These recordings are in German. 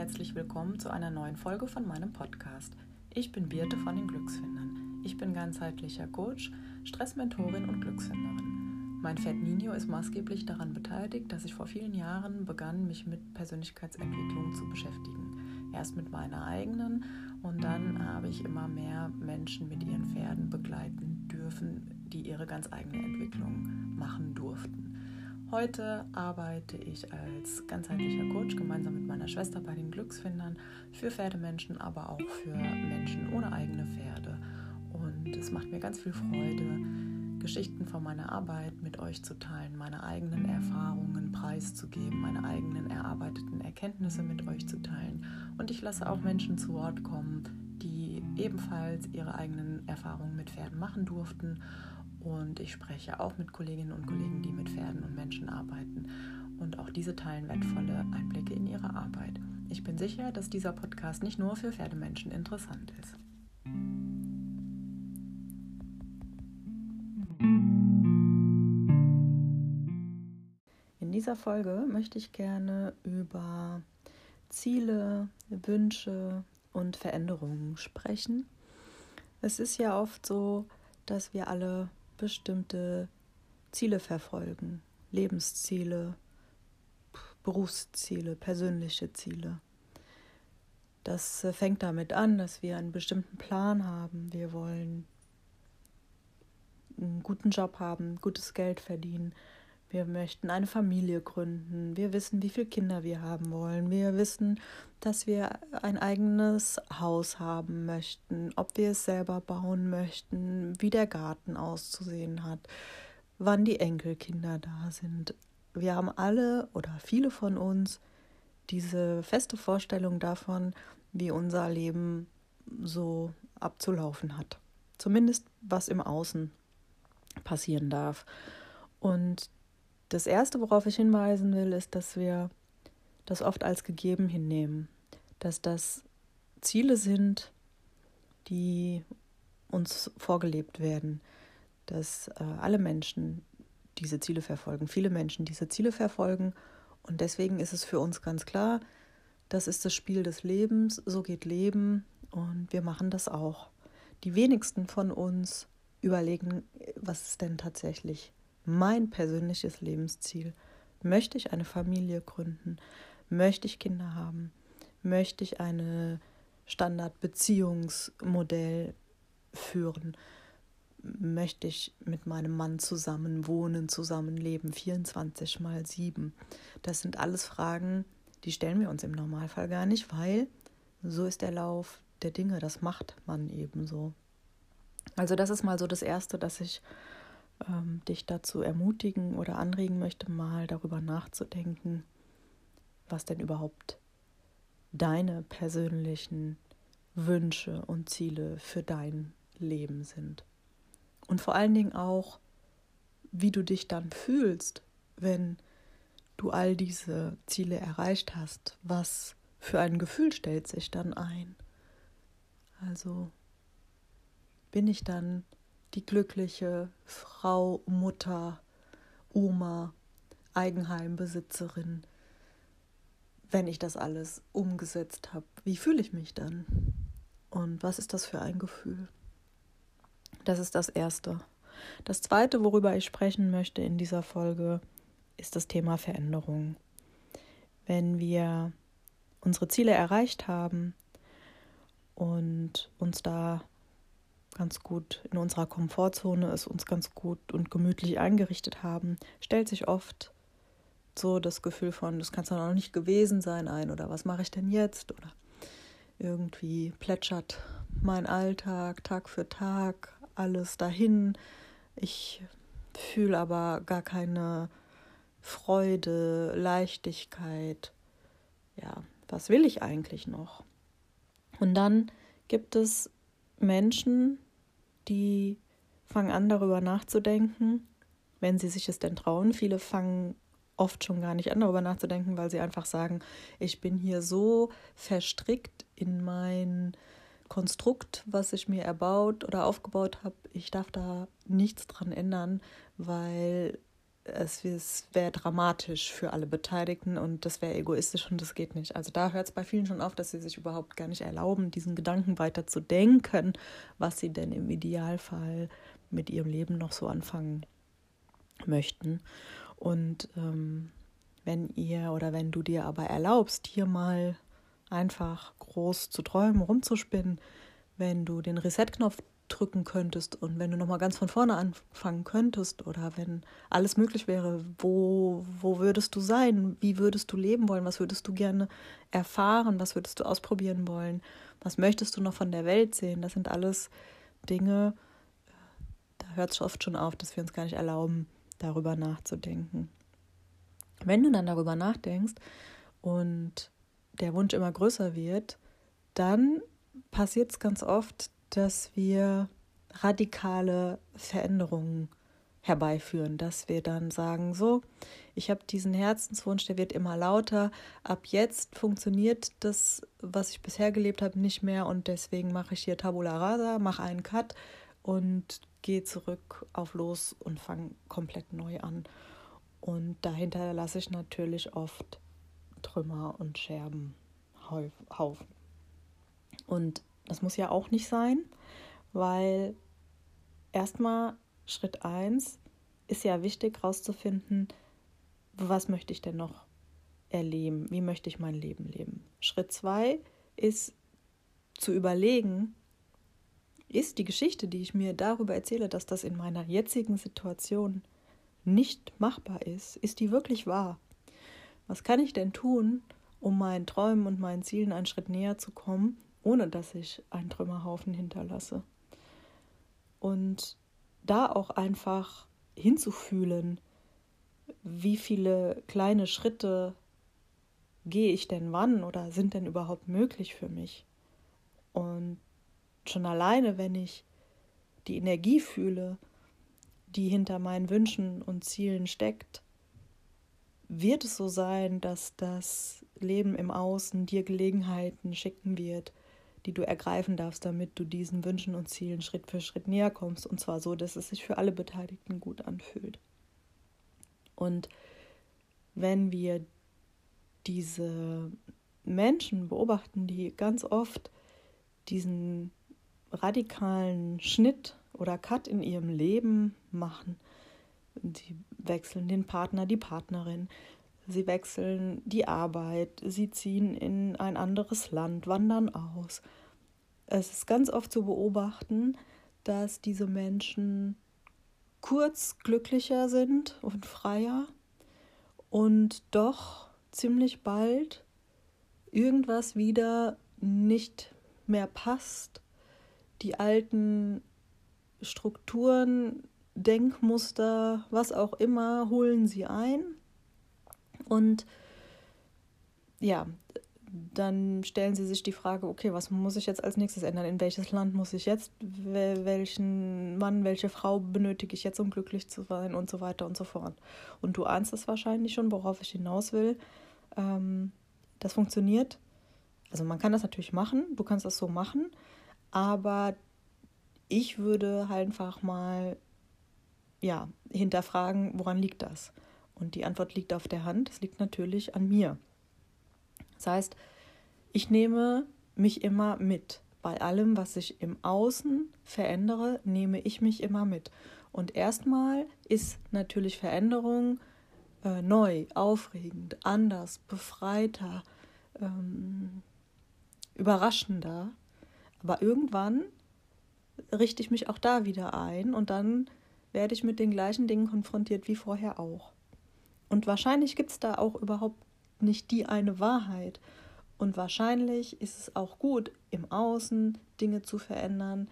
herzlich willkommen zu einer neuen Folge von meinem Podcast. Ich bin Birte von den Glücksfindern. Ich bin ganzheitlicher Coach, Stressmentorin und Glücksfinderin. Mein Pferd Nino ist maßgeblich daran beteiligt, dass ich vor vielen Jahren begann, mich mit Persönlichkeitsentwicklung zu beschäftigen. Erst mit meiner eigenen und dann habe ich immer mehr Menschen mit ihren Pferden begleiten dürfen, die ihre ganz eigene Entwicklung machen. Heute arbeite ich als ganzheitlicher Coach gemeinsam mit meiner Schwester bei den Glücksfindern für Pferdemenschen, aber auch für Menschen ohne eigene Pferde. Und es macht mir ganz viel Freude, Geschichten von meiner Arbeit mit euch zu teilen, meine eigenen Erfahrungen preiszugeben, meine eigenen erarbeiteten Erkenntnisse mit euch zu teilen. Und ich lasse auch Menschen zu Wort kommen, die ebenfalls ihre eigenen Erfahrungen mit Pferden machen durften und ich spreche auch mit Kolleginnen und Kollegen, die mit Pferden und Menschen arbeiten. Und auch diese teilen wertvolle Einblicke in ihre Arbeit. Ich bin sicher, dass dieser Podcast nicht nur für Pferdemenschen interessant ist. In dieser Folge möchte ich gerne über Ziele, Wünsche und Veränderungen sprechen. Es ist ja oft so, dass wir alle bestimmte Ziele verfolgen, Lebensziele, Berufsziele, persönliche Ziele. Das äh, fängt damit an, dass wir einen bestimmten Plan haben. Wir wollen einen guten Job haben, gutes Geld verdienen. Wir möchten eine Familie gründen. Wir wissen, wie viele Kinder wir haben wollen. Wir wissen, dass wir ein eigenes Haus haben möchten, ob wir es selber bauen möchten, wie der Garten auszusehen hat, wann die Enkelkinder da sind. Wir haben alle oder viele von uns diese feste Vorstellung davon, wie unser Leben so abzulaufen hat. Zumindest was im Außen passieren darf. Und das Erste, worauf ich hinweisen will, ist, dass wir das oft als gegeben hinnehmen, dass das Ziele sind, die uns vorgelebt werden, dass äh, alle Menschen diese Ziele verfolgen, viele Menschen diese Ziele verfolgen. Und deswegen ist es für uns ganz klar, das ist das Spiel des Lebens, so geht Leben und wir machen das auch. Die wenigsten von uns überlegen, was ist denn tatsächlich mein persönliches Lebensziel. Möchte ich eine Familie gründen? Möchte ich Kinder haben? Möchte ich eine Standardbeziehungsmodell führen? Möchte ich mit meinem Mann zusammen wohnen, zusammenleben, 24 mal 7? Das sind alles Fragen, die stellen wir uns im Normalfall gar nicht, weil so ist der Lauf der Dinge, das macht man eben so. Also das ist mal so das Erste, dass ich ähm, dich dazu ermutigen oder anregen möchte, mal darüber nachzudenken, was denn überhaupt deine persönlichen Wünsche und Ziele für dein Leben sind. Und vor allen Dingen auch, wie du dich dann fühlst, wenn du all diese Ziele erreicht hast. Was für ein Gefühl stellt sich dann ein? Also bin ich dann die glückliche Frau, Mutter, Oma, Eigenheimbesitzerin, wenn ich das alles umgesetzt habe, wie fühle ich mich dann? Und was ist das für ein Gefühl? Das ist das Erste. Das Zweite, worüber ich sprechen möchte in dieser Folge, ist das Thema Veränderung. Wenn wir unsere Ziele erreicht haben und uns da ganz gut in unserer Komfortzone es uns ganz gut und gemütlich eingerichtet haben, stellt sich oft so das Gefühl von, das kann es noch nicht gewesen sein ein oder was mache ich denn jetzt oder irgendwie plätschert mein Alltag Tag für Tag alles dahin. Ich fühle aber gar keine Freude, Leichtigkeit. Ja, was will ich eigentlich noch? Und dann gibt es Menschen, die fangen an, darüber nachzudenken, wenn sie sich es denn trauen. Viele fangen oft schon gar nicht an, darüber nachzudenken, weil sie einfach sagen, ich bin hier so verstrickt in mein Konstrukt, was ich mir erbaut oder aufgebaut habe. Ich darf da nichts dran ändern, weil es, es wäre dramatisch für alle Beteiligten und das wäre egoistisch und das geht nicht. Also da hört es bei vielen schon auf, dass sie sich überhaupt gar nicht erlauben, diesen Gedanken weiter zu denken, was sie denn im Idealfall mit ihrem Leben noch so anfangen möchten. Und ähm, wenn ihr oder wenn du dir aber erlaubst, hier mal einfach groß zu träumen, rumzuspinnen, wenn du den Reset-Knopf drücken könntest und wenn du nochmal ganz von vorne anfangen könntest oder wenn alles möglich wäre, wo, wo würdest du sein? Wie würdest du leben wollen? Was würdest du gerne erfahren? Was würdest du ausprobieren wollen? Was möchtest du noch von der Welt sehen? Das sind alles Dinge, da hört es oft schon auf, dass wir uns gar nicht erlauben, darüber nachzudenken. Wenn du dann darüber nachdenkst und der Wunsch immer größer wird, dann passiert es ganz oft, dass wir radikale Veränderungen herbeiführen, dass wir dann sagen, so, ich habe diesen Herzenswunsch, der wird immer lauter, ab jetzt funktioniert das, was ich bisher gelebt habe, nicht mehr und deswegen mache ich hier Tabula Rasa, mache einen Cut und gehe zurück auf los und fange komplett neu an. Und dahinter lasse ich natürlich oft Trümmer und Scherben Haufen. Und das muss ja auch nicht sein, weil erstmal Schritt 1 ist ja wichtig herauszufinden, was möchte ich denn noch erleben, wie möchte ich mein Leben leben. Schritt 2 ist zu überlegen, ist die Geschichte, die ich mir darüber erzähle, dass das in meiner jetzigen Situation nicht machbar ist, ist die wirklich wahr? Was kann ich denn tun, um meinen Träumen und meinen Zielen einen Schritt näher zu kommen ohne dass ich einen Trümmerhaufen hinterlasse. Und da auch einfach hinzufühlen, wie viele kleine Schritte gehe ich denn wann oder sind denn überhaupt möglich für mich. Und schon alleine, wenn ich die Energie fühle, die hinter meinen Wünschen und Zielen steckt, wird es so sein, dass das Leben im Außen dir Gelegenheiten schicken wird, die du ergreifen darfst, damit du diesen Wünschen und Zielen Schritt für Schritt näher kommst. Und zwar so, dass es sich für alle Beteiligten gut anfühlt. Und wenn wir diese Menschen beobachten, die ganz oft diesen radikalen Schnitt oder Cut in ihrem Leben machen, sie wechseln den Partner, die Partnerin, Sie wechseln die Arbeit, sie ziehen in ein anderes Land, wandern aus. Es ist ganz oft zu beobachten, dass diese Menschen kurz glücklicher sind und freier und doch ziemlich bald irgendwas wieder nicht mehr passt. Die alten Strukturen, Denkmuster, was auch immer, holen sie ein und ja, dann stellen sie sich die Frage, okay, was muss ich jetzt als nächstes ändern? In welches Land muss ich jetzt? Welchen Mann, welche Frau benötige ich jetzt, um glücklich zu sein? Und so weiter und so fort. Und du ahnst es wahrscheinlich schon, worauf ich hinaus will. Ähm, das funktioniert. Also man kann das natürlich machen, du kannst das so machen, aber ich würde halt einfach mal ja, hinterfragen, woran liegt das? Und die Antwort liegt auf der Hand. Es liegt natürlich an mir. Das heißt, ich nehme mich immer mit. Bei allem, was ich im Außen verändere, nehme ich mich immer mit. Und erstmal ist natürlich Veränderung äh, neu, aufregend, anders, befreiter, ähm, überraschender. Aber irgendwann richte ich mich auch da wieder ein und dann werde ich mit den gleichen Dingen konfrontiert wie vorher auch. Und wahrscheinlich gibt es da auch überhaupt nicht die eine Wahrheit. Und wahrscheinlich ist es auch gut, im Außen Dinge zu verändern.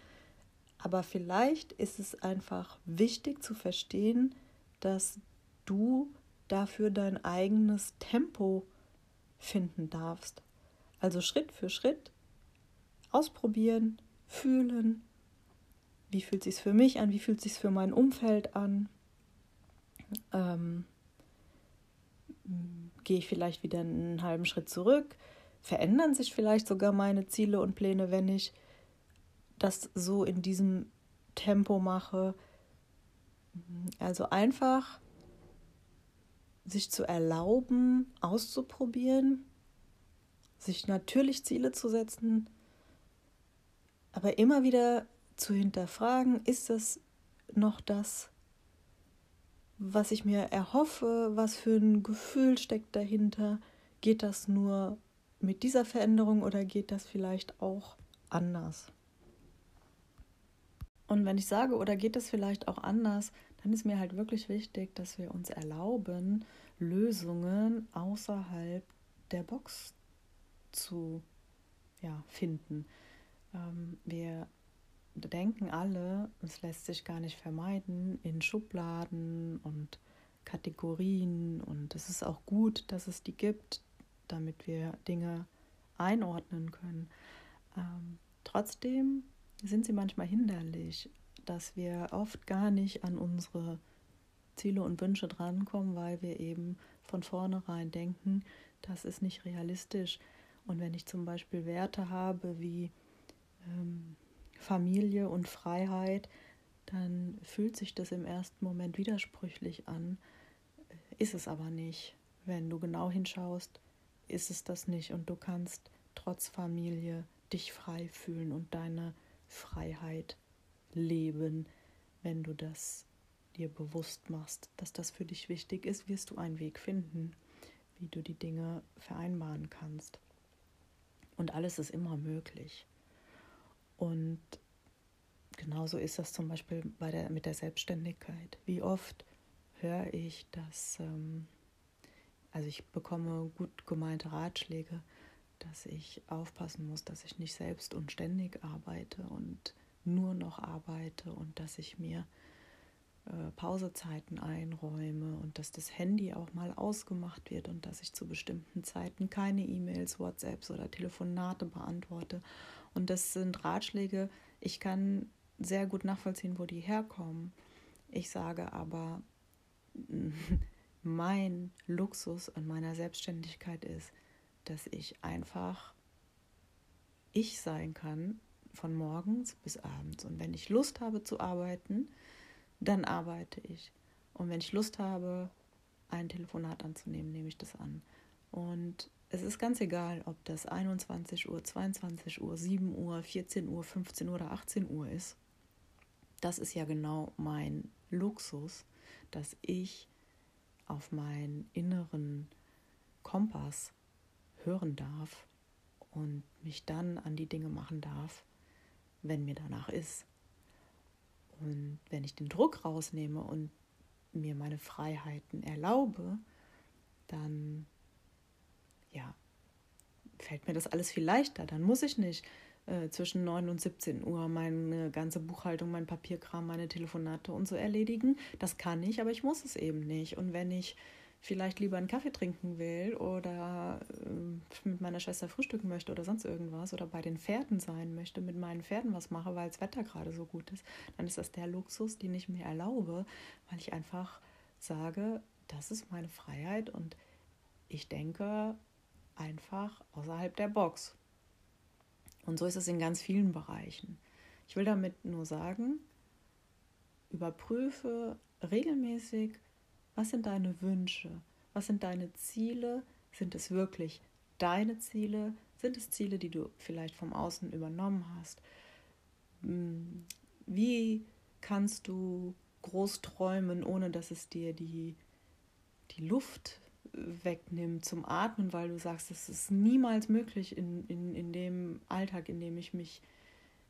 Aber vielleicht ist es einfach wichtig zu verstehen, dass du dafür dein eigenes Tempo finden darfst. Also Schritt für Schritt ausprobieren, fühlen. Wie fühlt es sich für mich an? Wie fühlt es sich für mein Umfeld an? Ähm, gehe ich vielleicht wieder einen halben Schritt zurück, verändern sich vielleicht sogar meine Ziele und Pläne, wenn ich das so in diesem Tempo mache. Also einfach sich zu erlauben, auszuprobieren, sich natürlich Ziele zu setzen, aber immer wieder zu hinterfragen, ist das noch das, was ich mir erhoffe, was für ein Gefühl steckt dahinter, geht das nur mit dieser Veränderung oder geht das vielleicht auch anders? Und wenn ich sage, oder geht das vielleicht auch anders, dann ist mir halt wirklich wichtig, dass wir uns erlauben, Lösungen außerhalb der Box zu ja, finden. Ähm, wir denken alle, es lässt sich gar nicht vermeiden, in Schubladen und Kategorien. Und es ist auch gut, dass es die gibt, damit wir Dinge einordnen können. Ähm, trotzdem sind sie manchmal hinderlich, dass wir oft gar nicht an unsere Ziele und Wünsche drankommen, weil wir eben von vornherein denken, das ist nicht realistisch. Und wenn ich zum Beispiel Werte habe wie ähm, Familie und Freiheit, dann fühlt sich das im ersten Moment widersprüchlich an, ist es aber nicht. Wenn du genau hinschaust, ist es das nicht und du kannst trotz Familie dich frei fühlen und deine Freiheit leben. Wenn du das dir bewusst machst, dass das für dich wichtig ist, wirst du einen Weg finden, wie du die Dinge vereinbaren kannst. Und alles ist immer möglich. Und genauso ist das zum Beispiel bei der, mit der Selbstständigkeit. Wie oft höre ich, dass, ähm, also ich bekomme gut gemeinte Ratschläge, dass ich aufpassen muss, dass ich nicht selbst und ständig arbeite und nur noch arbeite und dass ich mir äh, Pausezeiten einräume und dass das Handy auch mal ausgemacht wird und dass ich zu bestimmten Zeiten keine E-Mails, WhatsApps oder Telefonate beantworte. Und das sind Ratschläge, ich kann sehr gut nachvollziehen, wo die herkommen. Ich sage aber, mein Luxus an meiner Selbstständigkeit ist, dass ich einfach ich sein kann von morgens bis abends. Und wenn ich Lust habe zu arbeiten, dann arbeite ich. Und wenn ich Lust habe, ein Telefonat anzunehmen, nehme ich das an. Und es ist ganz egal, ob das 21 Uhr, 22 Uhr, 7 Uhr, 14 Uhr, 15 Uhr oder 18 Uhr ist. Das ist ja genau mein Luxus, dass ich auf meinen inneren Kompass hören darf und mich dann an die Dinge machen darf, wenn mir danach ist. Und wenn ich den Druck rausnehme und mir meine Freiheiten erlaube, dann ja, fällt mir das alles viel leichter. Dann muss ich nicht äh, zwischen 9 und 17 Uhr meine ganze Buchhaltung, mein Papierkram, meine Telefonate und so erledigen. Das kann ich, aber ich muss es eben nicht. Und wenn ich vielleicht lieber einen Kaffee trinken will oder äh, mit meiner Schwester frühstücken möchte oder sonst irgendwas oder bei den Pferden sein möchte, mit meinen Pferden was mache, weil das Wetter gerade so gut ist, dann ist das der Luxus, den ich mir erlaube, weil ich einfach sage, das ist meine Freiheit und ich denke einfach außerhalb der Box. Und so ist es in ganz vielen Bereichen. Ich will damit nur sagen, überprüfe regelmäßig, was sind deine Wünsche? Was sind deine Ziele? Sind es wirklich deine Ziele? Sind es Ziele, die du vielleicht vom Außen übernommen hast? Hm, wie kannst du groß träumen, ohne dass es dir die, die Luft wegnimmt zum Atmen, weil du sagst, es ist niemals möglich in, in, in dem Alltag, in dem ich mich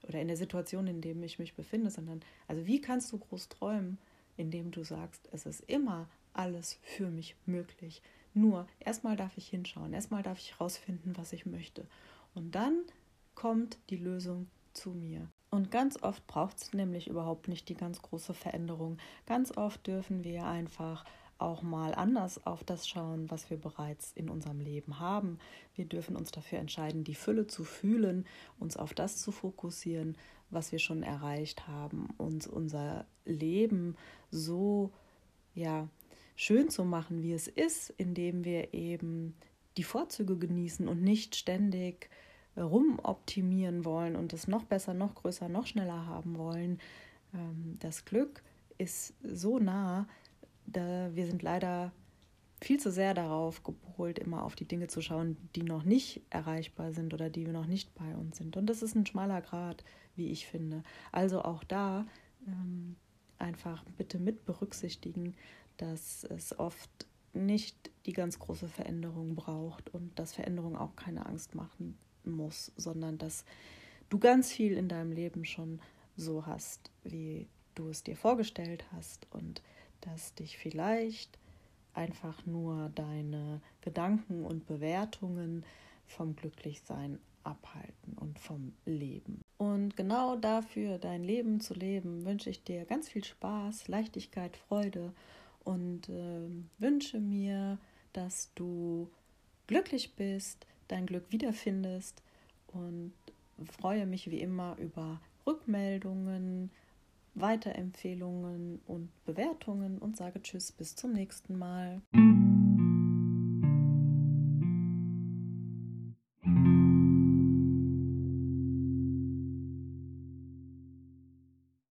oder in der Situation, in dem ich mich befinde, sondern also wie kannst du groß träumen, indem du sagst, es ist immer alles für mich möglich. Nur erstmal darf ich hinschauen, erstmal darf ich herausfinden, was ich möchte. Und dann kommt die Lösung zu mir. Und ganz oft braucht es nämlich überhaupt nicht die ganz große Veränderung. Ganz oft dürfen wir einfach auch mal anders auf das schauen, was wir bereits in unserem Leben haben. Wir dürfen uns dafür entscheiden, die Fülle zu fühlen, uns auf das zu fokussieren, was wir schon erreicht haben, uns unser Leben so ja schön zu machen, wie es ist, indem wir eben die Vorzüge genießen und nicht ständig rumoptimieren wollen und es noch besser, noch größer, noch schneller haben wollen. Ähm, das Glück ist so nah, wir sind leider viel zu sehr darauf gepolt, immer auf die Dinge zu schauen, die noch nicht erreichbar sind oder die noch nicht bei uns sind. Und das ist ein schmaler Grad, wie ich finde. Also auch da ähm, einfach bitte mit berücksichtigen, dass es oft nicht die ganz große Veränderung braucht und dass Veränderung auch keine Angst machen muss, sondern dass du ganz viel in deinem Leben schon so hast, wie du es dir vorgestellt hast und dass dich vielleicht einfach nur deine Gedanken und Bewertungen vom Glücklichsein abhalten und vom Leben. Und genau dafür, dein Leben zu leben, wünsche ich dir ganz viel Spaß, Leichtigkeit, Freude und äh, wünsche mir, dass du glücklich bist, dein Glück wiederfindest und freue mich wie immer über Rückmeldungen, Weiterempfehlungen und Bewertungen und sage Tschüss bis zum nächsten Mal.